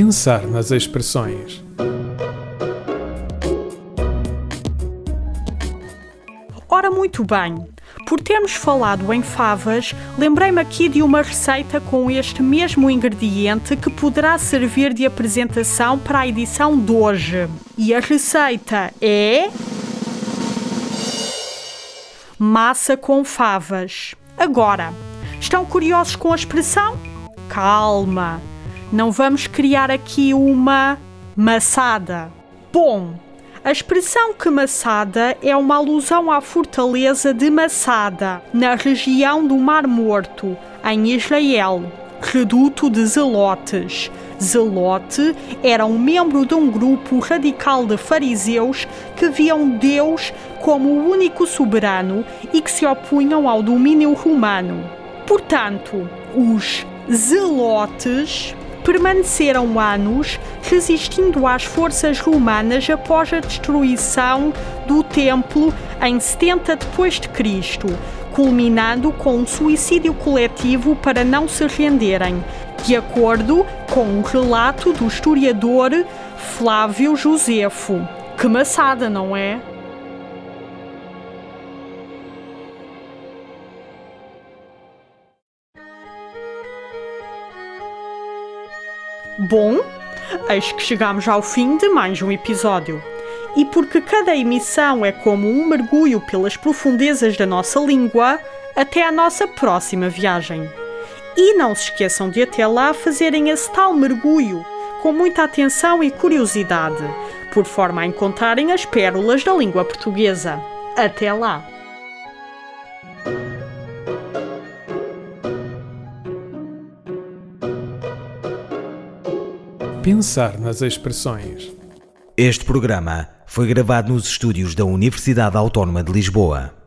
Pensar nas expressões. Ora, muito bem. Por termos falado em favas, lembrei-me aqui de uma receita com este mesmo ingrediente que poderá servir de apresentação para a edição de hoje. E a receita é. Massa com favas. Agora, estão curiosos com a expressão? Calma, não vamos criar aqui uma maçada. Bom, a expressão que Massada é uma alusão à fortaleza de Massada, na região do Mar Morto, em Israel, reduto de Zelotes. Zelote era um membro de um grupo radical de fariseus que viam Deus como o único soberano e que se opunham ao domínio romano. Portanto, os zelotes permaneceram anos resistindo às forças romanas após a destruição do templo em 70 depois de Cristo, culminando com um suicídio coletivo para não se renderem, de acordo com o relato do historiador Flávio Josefo. Que maçada, não é? Bom, eis que chegamos ao fim de mais um episódio. E porque cada emissão é como um mergulho pelas profundezas da nossa língua, até a nossa próxima viagem. E não se esqueçam de até lá fazerem esse tal mergulho com muita atenção e curiosidade, por forma a encontrarem as pérolas da língua portuguesa. Até lá! Pensar nas expressões. Este programa foi gravado nos estúdios da Universidade Autónoma de Lisboa.